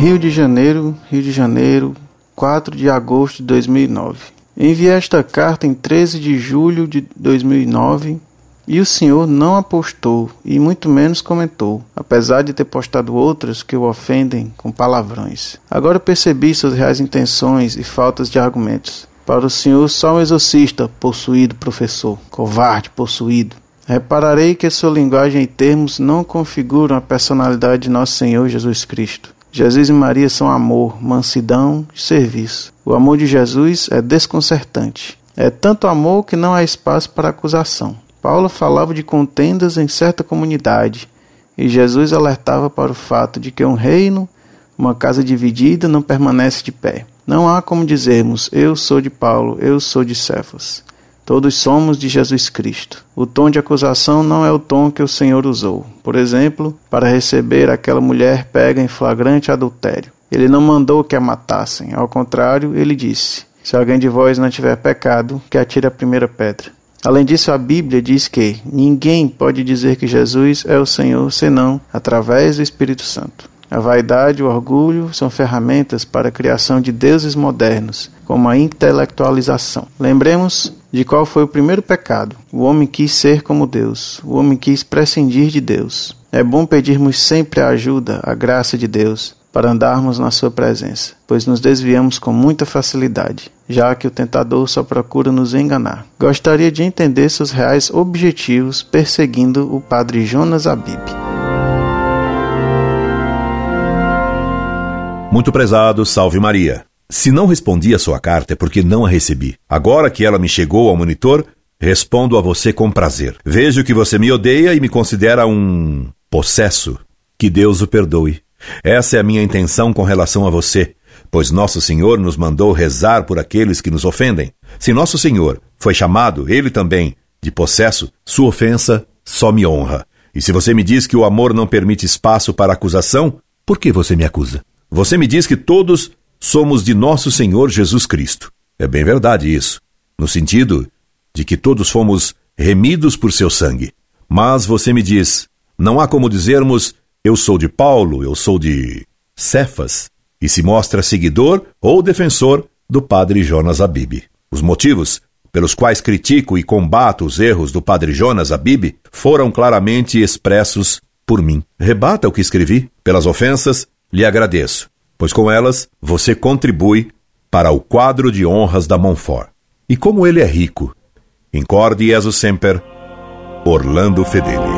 Rio de Janeiro, Rio de Janeiro, 4 de agosto de 2009. Enviei esta carta em 13 de julho de 2009 e o senhor não apostou e muito menos comentou, apesar de ter postado outras que o ofendem com palavrões. Agora percebi suas reais intenções e faltas de argumentos. Para o senhor, só um exorcista possuído, professor, covarde possuído. Repararei que sua linguagem e termos não configuram a personalidade de nosso Senhor Jesus Cristo. Jesus e Maria são amor, mansidão e serviço. O amor de Jesus é desconcertante. É tanto amor que não há espaço para acusação. Paulo falava de contendas em certa comunidade, e Jesus alertava para o fato de que um reino, uma casa dividida, não permanece de pé. Não há como dizermos, eu sou de Paulo, eu sou de Cefas. Todos somos de Jesus Cristo. O tom de acusação não é o tom que o Senhor usou. Por exemplo, para receber aquela mulher pega em flagrante adultério. Ele não mandou que a matassem. Ao contrário, ele disse: Se alguém de vós não tiver pecado, que atire a primeira pedra. Além disso, a Bíblia diz que ninguém pode dizer que Jesus é o Senhor senão através do Espírito Santo. A vaidade e o orgulho são ferramentas para a criação de deuses modernos, como a intelectualização. Lembremos de qual foi o primeiro pecado. O homem quis ser como Deus, o homem quis prescindir de Deus. É bom pedirmos sempre a ajuda, a graça de Deus, para andarmos na Sua presença, pois nos desviamos com muita facilidade, já que o tentador só procura nos enganar. Gostaria de entender seus reais objetivos perseguindo o padre Jonas Abib. Muito prezado, salve Maria. Se não respondi a sua carta é porque não a recebi. Agora que ela me chegou ao monitor, respondo a você com prazer. Vejo que você me odeia e me considera um possesso. Que Deus o perdoe. Essa é a minha intenção com relação a você, pois nosso Senhor nos mandou rezar por aqueles que nos ofendem. Se nosso Senhor foi chamado, ele também, de possesso, sua ofensa só me honra. E se você me diz que o amor não permite espaço para acusação, por que você me acusa? Você me diz que todos somos de nosso Senhor Jesus Cristo. É bem verdade isso, no sentido de que todos fomos remidos por seu sangue. Mas você me diz, não há como dizermos eu sou de Paulo, eu sou de Cefas, e se mostra seguidor ou defensor do padre Jonas Abib. Os motivos pelos quais critico e combato os erros do padre Jonas Abib foram claramente expressos por mim. Rebata o que escrevi. Pelas ofensas, lhe agradeço, pois com elas você contribui para o quadro de honras da Monfort. E como ele é rico, incorde Jesus Semper, Orlando Fedeli.